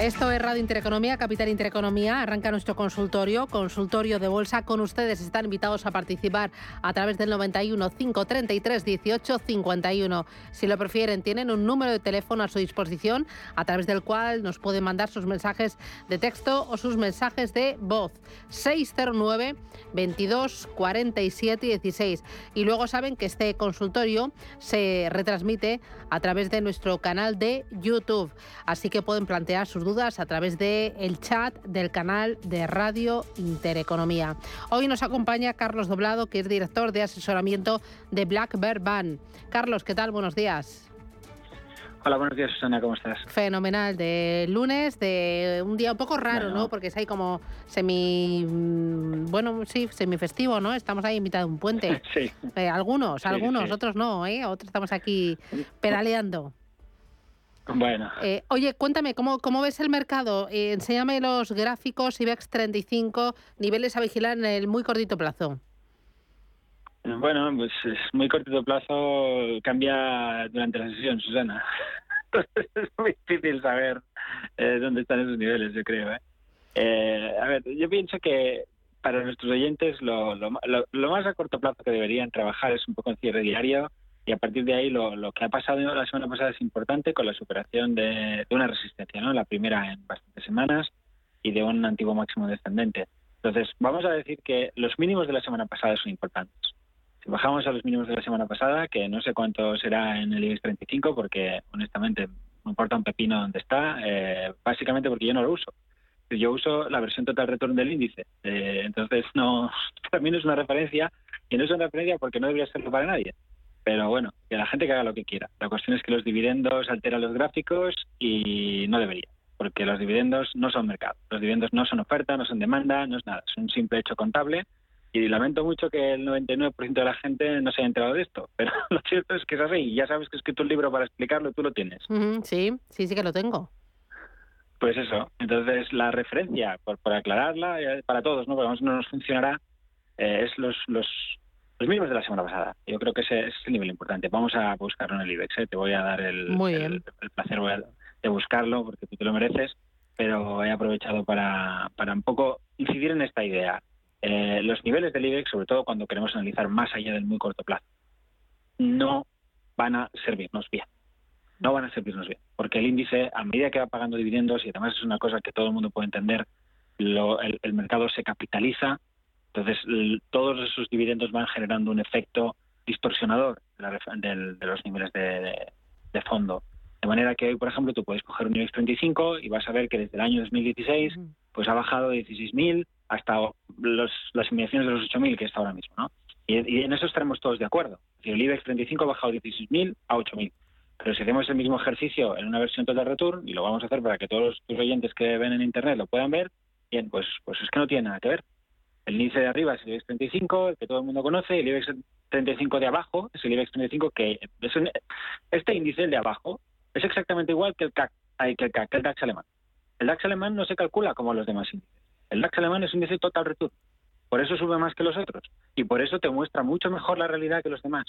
Esto es Radio Intereconomía, Capital Intereconomía. Arranca nuestro consultorio, consultorio de bolsa con ustedes. Están invitados a participar a través del 91 533 18 51. Si lo prefieren, tienen un número de teléfono a su disposición a través del cual nos pueden mandar sus mensajes de texto o sus mensajes de voz. 609 22 47 16. Y luego saben que este consultorio se retransmite a través de nuestro canal de YouTube. Así que pueden plantear sus dudas a través del el chat del canal de Radio Intereconomía. Hoy nos acompaña Carlos Doblado, que es director de asesoramiento de Black Bear Van. Carlos, ¿qué tal? Buenos días. Hola, buenos días, Susana, ¿cómo estás? Fenomenal, de lunes, de un día un poco raro, ¿no? Porque es ahí como semi, mm, bueno, sí, semifestivo, ¿no? Estamos ahí en mitad de un puente. sí. Eh, algunos, Sí, algunos, sí. otros no, ¿eh? Otros estamos aquí pedaleando. Bueno, Eh, oye, cuéntame, ¿cómo, ¿cómo ves el mercado? Eh, enséñame los gráficos IBEX 35, niveles a vigilar en el muy cortito plazo. Bueno, pues es muy cortito plazo, cambia durante la sesión, Susana. Entonces es muy difícil saber eh, dónde están esos niveles, yo creo. ¿eh? Eh, a ver, yo pienso que para nuestros oyentes lo, lo, lo, más a corto plazo que deberían trabajar es un poco en cierre diario y a partir de ahí lo, que ha pasado la semana pasada es importante con la superación de, una resistencia, ¿no? La primera en bastantes semanas y de un antiguo máximo descendente. Entonces, vamos a decir que los mínimos de la semana pasada son importantes. Si bajamos a los mínimos de la semana pasada, que no sé cuánto será en el IBEX 35, porque honestamente me importa un pepino dónde está, eh, básicamente porque yo no lo uso. Yo uso la versión total return del índice. Eh, entonces, no, no es una referencia, y no es una referencia porque no debería serlo para nadie. Pero bueno, que la gente que haga lo que quiera. La cuestión es que los dividendos alteran los gráficos y no debería, porque los dividendos no son mercado. Los dividendos no son oferta, no son demanda, no es nada. Es un simple hecho contable y lamento mucho que el 99% de la gente no se haya enterado de esto, pero lo cierto es que es así. Y ya sabes que he escrito un libro para explicarlo, tú lo tienes. sí, sí, sí que lo tengo. Pues eso. Entonces, la referencia, por, por aclararla, eh, para todos, ¿no? Porque no nos funcionará, eh, es los, los, los mínimos de la semana pasada. Yo creo que ese, es el nivel importante. Vamos a buscarlo en el IBEX. ¿eh? Te voy a dar el, el, placer de buscarlo porque tú te lo mereces, pero he aprovechado para, para un poco incidir en esta idea eh, los niveles del IBEX, sobre todo cuando queremos analizar más allá del muy corto plazo, no van a servirnos bien. No van a servirnos bien. Porque el índice, a medida que va pagando dividendos, y además es una cosa que todo el mundo puede entender, el, mercado se capitaliza, entonces todos esos dividendos van generando un efecto distorsionador de, los niveles de, de, De manera que hoy, por ejemplo, tú puedes coger un IBEX 35 y vas a ver que desde el año 2016 pues ha bajado de 16.000 hasta los, las inmediaciones de los 8.000 que está ahora mismo, ¿no? Y, en eso estaremos todos de acuerdo. El IBEX 35 ha bajado de 16.000 a 8.000. Pero si hacemos el mismo ejercicio en una versión total return, y lo vamos a hacer para que todos tus oyentes que ven en Internet lo puedan ver, bien, pues, pues es que no tiene nada que ver. El índice de arriba es el IBEX 35, el que todo el mundo conoce, el IBEX 35 de abajo es el IBEX 35 que... Es este índice, el de abajo, es exactamente igual que el CAC, que el, CAC, el DAX alemán. El DAX alemán no se calcula como los demás índices. El DAX alemán es un índice total return. Por eso sube más que los otros. Y por eso te muestra mucho mejor la realidad que los demás.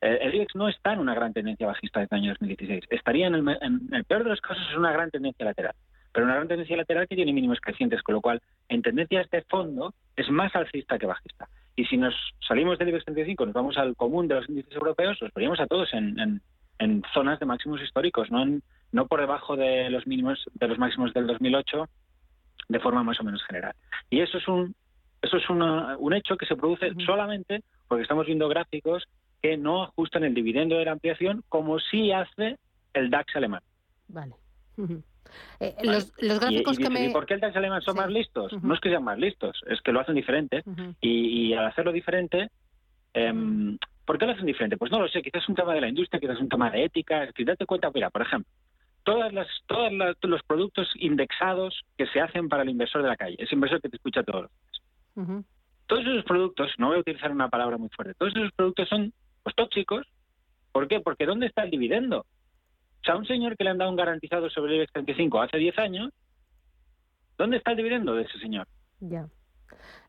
El IBEX no está en una gran tendencia bajista desde el año 2016. Estaría en el, peor de los casos, es una gran tendencia lateral. Pero una gran tendencia lateral que tiene mínimos crecientes, con lo cual, en tendencias de fondo, es más alcista que bajista. Y si nos salimos del IBEX 35, nos vamos al común de los índices europeos, los veríamos a todos en, zonas de máximos históricos, no, no por debajo de los mínimos de los máximos del 2008 de forma más o menos general. Y eso es un, eso es un hecho que se produce solamente porque estamos viendo gráficos que no ajustan el dividendo de la ampliación como sí hace el DAX alemán. Vale. Eh, los, gráficos que me... ¿Y por qué el DAX alemán son más listos? No es que sean más listos, es que lo hacen diferente. y, al hacerlo diferente, em, ¿por qué lo hacen diferente? Pues no lo sé, quizás es un tema de la industria, quizás es un tema de ética. Que date cuenta, mira, por ejemplo, todas las, todos los productos indexados que se hacen para el inversor de la calle, ese inversor que te escucha todos los días. Todos esos productos, no voy a utilizar una palabra muy fuerte, todos esos productos son pues, tóxicos. ¿Por qué? Porque ¿dónde está el dividendo? O sea, un señor que le han dado un garantizado sobre el IBEX 35 hace 10 años, ¿dónde está el dividendo de ese señor? Ya.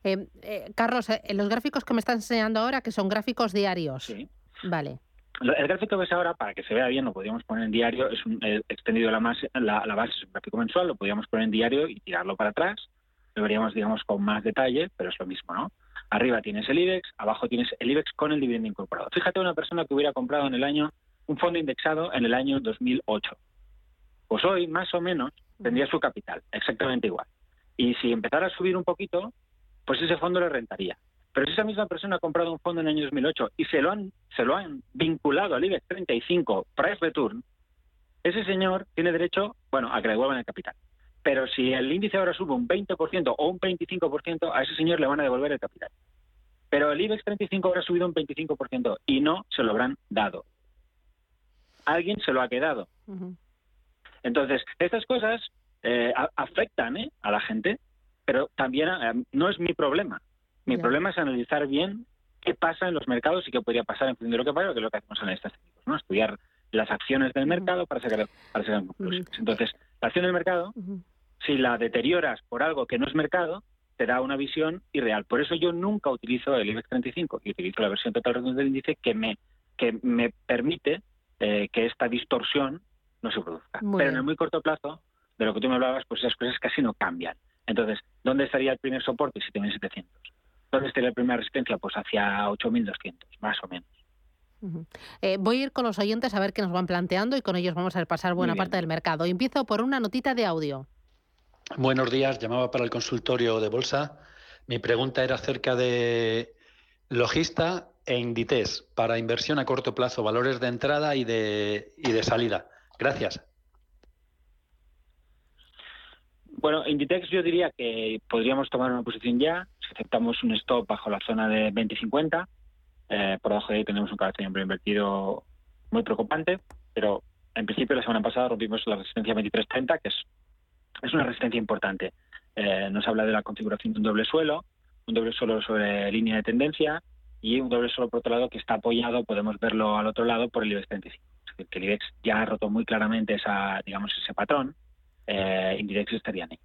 Eh, eh, Carlos, eh, los gráficos que me estás enseñando ahora, que son gráficos diarios. Sí. Vale. El gráfico que ves ahora, para que se vea bien, lo podríamos poner en diario, es un, extendido la, la, base, es un gráfico mensual, lo podríamos poner en diario y tirarlo para atrás. Lo veríamos, digamos, con más detalle, pero es lo mismo, ¿no? Arriba tienes el IBEX, abajo tienes el IBEX con el dividendo incorporado. Fíjate una persona que hubiera comprado en el año un fondo indexado en el año 2008. Pues hoy, más o menos, tendría su capital, exactamente igual. Y si empezara a subir un poquito, pues ese fondo le rentaría. Pero si esa misma persona ha comprado un fondo en el año 2008 y se lo han, se lo han vinculado al IBEX 35 price return, ese señor tiene derecho, bueno, a que le devuelvan el capital. Pero si el índice ahora sube un 20% o un 25%, a ese señor le van a devolver el capital. Pero el IBEX 35 ahora ha subido un 25% y no se lo habrán dado. Alguien se lo ha quedado. Entonces, estas cosas eh, afectan ¿eh? a la gente, pero también eh, no es mi problema. Mi problema es analizar bien qué pasa en los mercados y qué podría pasar en función de lo que pasa, que es lo que hacemos en estas técnicos, ¿no? Estudiar las acciones del mercado para sacar, para sacar conclusiones. Entonces, la acción del mercado, si la deterioras por algo que no es mercado, te da una visión irreal. Por eso yo nunca utilizo el IBEX 35 y utilizo la versión total del índice que me, que me permite eh, que esta distorsión no se produzca. Pero en el muy corto plazo, de lo que tú me hablabas, pues esas cosas casi no cambian. Entonces, ¿dónde estaría el primer soporte? 7.700. ¿Dónde estaría la primera resistencia? Pues hacia 8.200, más o menos. Eh, voy a ir con los oyentes a ver qué nos van planteando y con ellos vamos a repasar buena parte del mercado. Empiezo por una notita de audio. Buenos días, llamaba para el consultorio de bolsa. Mi pregunta era acerca de Logista e Inditex para inversión a corto plazo, valores de entrada y de, y de salida. Gracias. Bueno, Inditex yo diría que podríamos tomar una posición ya, si aceptamos un stop bajo la zona de 20.50, eh, por debajo de ahí tenemos un carácter invertido muy preocupante, pero en principio la semana pasada rompimos la resistencia 23.30, que es, es una resistencia importante. Eh, nos habla de la configuración de un doble suelo, un doble suelo sobre línea de tendencia y un doble suelo por otro lado que está apoyado, podemos verlo al otro lado, por el IBEX 35. Es decir, que el IBEX ya ha roto muy claramente esa, digamos, ese patrón eh, Inditex estaría ahí.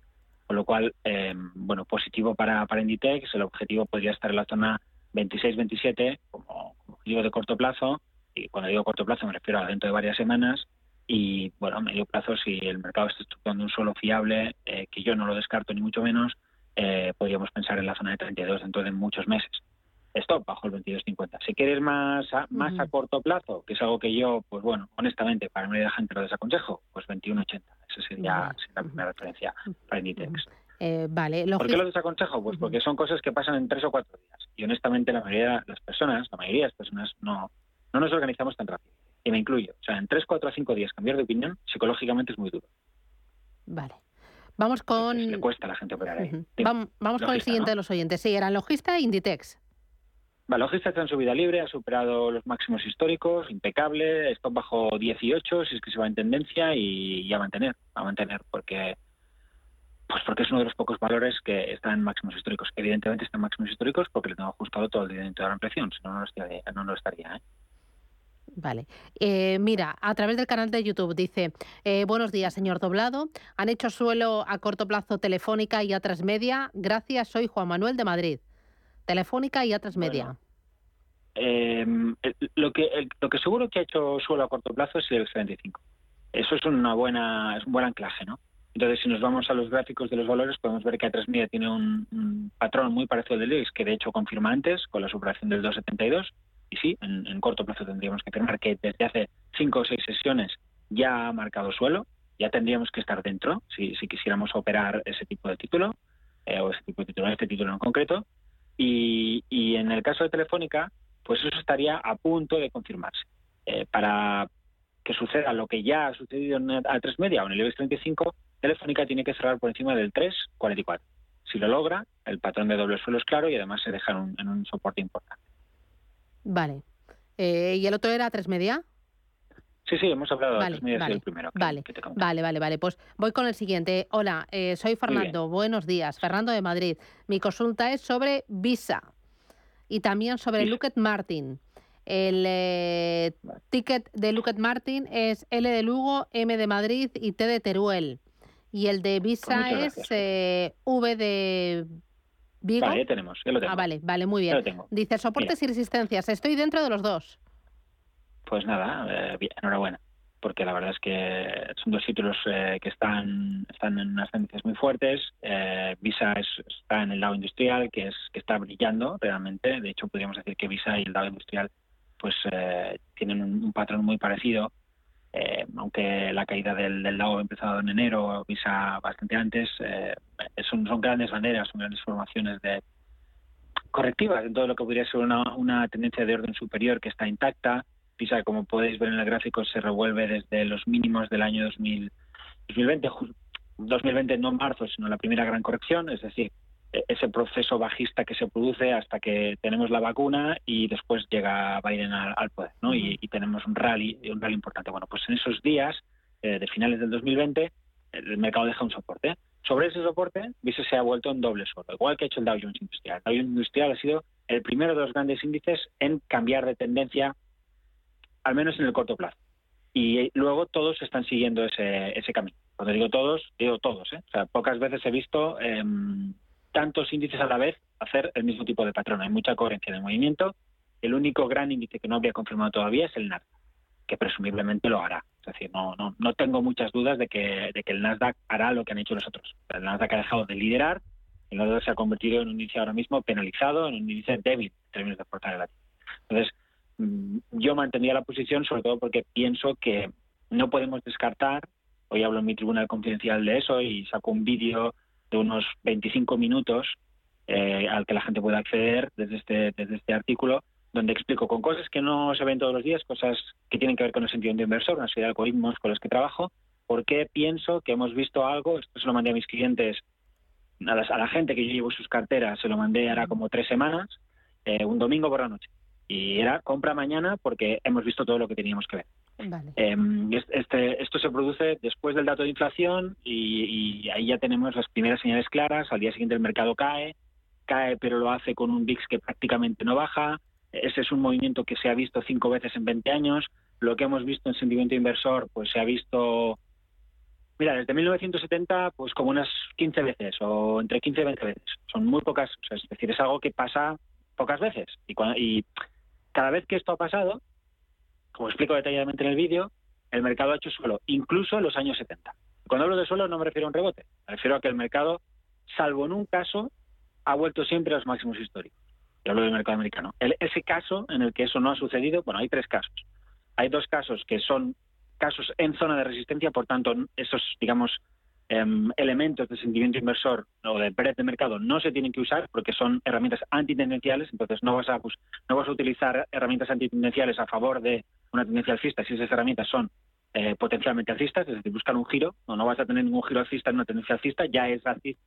Con lo cual, eh, bueno, positivo para, para Inditex, el objetivo podría estar en la zona 26-27 como, objetivo de corto plazo, y cuando digo corto plazo me refiero a dentro de varias semanas, y bueno, a medio plazo, si el mercado está estructurando un suelo fiable, eh, que yo no lo descarto ni mucho menos, eh, podríamos pensar en la zona de 32 dentro de muchos meses. Stop bajo el 22.50. Si quieres más a, más a corto plazo, que es algo que yo, pues bueno, honestamente, para la de gente lo desaconsejo, pues 21.80. Esa sería, la primera referencia para Inditex. Eh, vale, ¿Por qué lo desaconsejo? Pues porque son cosas que pasan en tres o cuatro días. Y honestamente la mayoría de las personas, la mayoría de las personas no, no nos organizamos tan rápido. Y me incluyo. O sea, en tres, cuatro o cinco días cambiar de opinión psicológicamente es muy duro. Vale. Vamos con... le cuesta a la gente operar ahí. Vamos, con el siguiente de los oyentes. Sí, era Logista e Inditex. Vale, Logista está en subida libre, ha superado los máximos históricos, impecable, stop bajo 18, si es que se va en tendencia y, a mantener, a mantener, porque pues porque es uno de los pocos valores que están en máximos históricos. Evidentemente están en máximos históricos porque le tengo ajustado todo el dinero de la impresión, si no, no lo estaría. No lo estaría ¿eh? Vale. Eh, mira, a través del canal de YouTube dice, eh, buenos días, señor Doblado. Han hecho suelo a corto plazo Telefónica y a Transmedia. Gracias, soy Juan Manuel de Madrid. Telefónica y a Transmedia. Em, lo, que, lo que seguro que ha hecho suelo a corto plazo es el 35. Eso es, una buena, es un buen anclaje, ¿no? Entonces, si nos vamos a los gráficos de los valores, podemos ver que a 3 media tiene un, patrón muy parecido al del IBEX, que de hecho confirma antes con la superación del 2,72. Y sí, en, corto plazo tendríamos que afirmar que desde hace 5 o 6 sesiones ya ha marcado suelo, ya tendríamos que estar dentro si, quisiéramos operar ese tipo de título, eh, o ese tipo de título, este título en concreto. Y, en el caso de Telefónica, pues eso estaría a punto de confirmarse. Eh, para que suceda lo que ya ha sucedido en a 3 media o en el IBEX 35, Telefónica tiene que cerrar por encima del 3,44. Si lo logra, el patrón de doble suelo es claro y además se deja en un, soporte importante. Vale. Eh, ¿Y el otro era 3 media? Sí, sí, hemos hablado de 3 media, vale, el primero. vale, vale, vale, vale. Pues voy con el siguiente. Hola, eh, soy Fernando. Buenos días. Fernando de Madrid. Mi consulta es sobre Visa y también sobre Lockheed Martin. El eh, ticket de Lockheed Martin es L de Lugo, M de Madrid y T de Teruel. Y el de Visa pues es eh, V de Vigo. Vale, tenemos, ya lo tengo. Ah, vale, vale, muy bien. Dice soportes y resistencias. Estoy dentro de los dos. Pues nada, eh, enhorabuena. Porque la verdad es que son dos títulos eh, que están, están en unas tendencias muy fuertes. Visa está en el lado industrial, que es que está brillando realmente. De hecho, podríamos decir que Visa y el lado industrial pues tienen un patrón muy parecido eh, aunque la caída del, del lago ha empezado en enero, Visa bastante antes, eh, son, son grandes banderas, son grandes formaciones de correctivas en todo lo que podría ser una, una tendencia de orden superior que está intacta. Visa, como podéis ver en el gráfico, se revuelve desde los mínimos del año 2000, 2020, 2020 no en marzo, sino la primera gran corrección, es decir, e-, ese proceso bajista que se produce hasta que tenemos la vacuna y después llega Biden al, poder, ¿no? y, tenemos un rally, un rally importante. Bueno, pues en esos días eh, de finales del 2020 el mercado deja un soporte. Sobre ese soporte, Visa se ha vuelto en doble suelo, igual que ha hecho el Dow Jones Industrial. El Dow Jones Industrial ha sido el primero de los grandes índices en cambiar de tendencia, al menos en el corto plazo. Y luego todos están siguiendo ese, camino. Cuando digo todos, digo todos. ¿eh? O sea, pocas veces he visto... Eh, tantos índices a la vez hacer el mismo tipo de patrón. Hay mucha coherencia de movimiento. El único gran índice que no habría confirmado todavía es el Nasdaq, que presumiblemente lo hará. Es decir, no, no, no tengo muchas dudas de que, de que el Nasdaq hará lo que han hecho los otros. El Nasdaq ha dejado de liderar, el Nasdaq se ha convertido en un índice ahora mismo penalizado, en un índice débil en términos de portabilidad. Entonces, mm, yo mantendría la posición sobre todo porque pienso que no podemos descartar, hoy hablo en mi tribunal confidencial de eso y saco un vídeo de unos 25 minutos eh, al que la gente puede acceder desde este, desde este artículo, donde explico con cosas que no se ven todos los días, cosas que tienen que ver con el sentido de inversor, una serie de algoritmos con los que trabajo, por qué pienso que hemos visto algo, esto se lo mandé a mis clientes, a, a la gente que yo llevo sus carteras, se lo mandé ahora como tres semanas, eh, un domingo por la noche. Y era compra mañana porque hemos visto todo lo que teníamos que ver. Eh, este, esto se produce después del dato de inflación y, y, ahí ya tenemos las primeras señales claras. Al día siguiente el mercado cae, cae pero lo hace con un VIX que prácticamente no baja. Ese es un movimiento que se ha visto cinco veces en 20 años. Lo que hemos visto en sentimiento inversor, pues se ha visto, mira, desde 1970, pues como unas 15 veces o entre 15 y 20 veces. Son muy pocas, o sea, es decir, es algo que pasa pocas veces. Y, cuando, y cada vez que esto ha pasado, como explico detalladamente en el vídeo, el mercado ha hecho suelo, incluso en los años 70. Cuando hablo de suelo no me refiero a un rebote, me refiero a que el mercado, salvo en un caso, ha vuelto siempre a los máximos históricos. Yo hablo del mercado americano. Ese caso en el que eso no ha sucedido, bueno, hay tres casos. Hay dos casos que son casos en zona de resistencia, por tanto, esos, digamos, elementos de sentimiento inversor o de breadth de mercado no se tienen que usar porque son herramientas antitendenciales, entonces no vas a, pues, no vas a utilizar herramientas antitendenciales a favor de una tendencia alcista si esas herramientas son eh, potencialmente alcistas, es decir, buscar un giro, no, no vas a tener ningún giro alcista en una tendencia alcista, ya es alcista,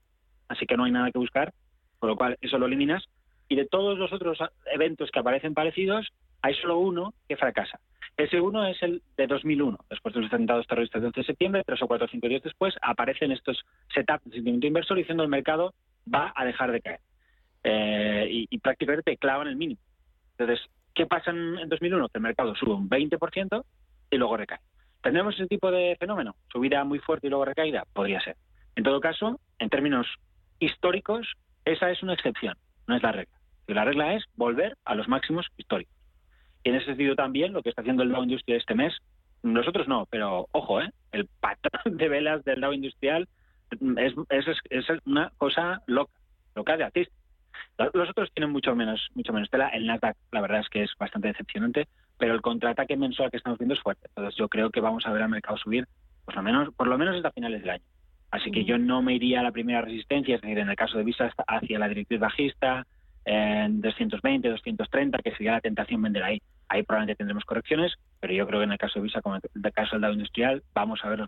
así que no hay nada que buscar, con lo cual eso lo eliminas. Y de todos los otros eventos que aparecen parecidos, hay solo uno que fracasa. Ese uno es el de 2001, después de los atentados terroristas del 11 de septiembre, tres o cuatro o cinco días después, aparecen estos setups de sentimiento inversor diciendo el mercado va a dejar de caer. Eh, y, prácticamente te clavan el mínimo. Entonces, ¿qué pasa en, en 2001? Que el mercado sube un 20% y luego recae. ¿Tendremos ese tipo de fenómeno? ¿Subida muy fuerte y luego recaída? Podría ser. En todo caso, en términos históricos, esa es una excepción, no es la regla. La regla es volver a los máximos históricos. Y en ese sentido también lo que está haciendo el Dow Industrial este mes, nosotros no, pero ojo, ¿eh? el patrón de velas del Dow Industrial es, es, es una cosa loca, loca de artista. Los otros tienen mucho menos, mucho menos tela. El Nasdaq, la verdad es que es bastante decepcionante, pero el contraataque mensual que estamos viendo es fuerte. Entonces yo creo que vamos a ver al mercado subir, por lo menos, por lo menos hasta finales del año. Así que yo no me iría a la primera resistencia, es decir, en el caso de Visa hacia la directriz bajista, en 220, 230, que sería la tentación vender ahí. Ahí probablemente tendremos correcciones, pero yo creo que en el caso de Visa, como en el caso del Dow Industrial, vamos a ver los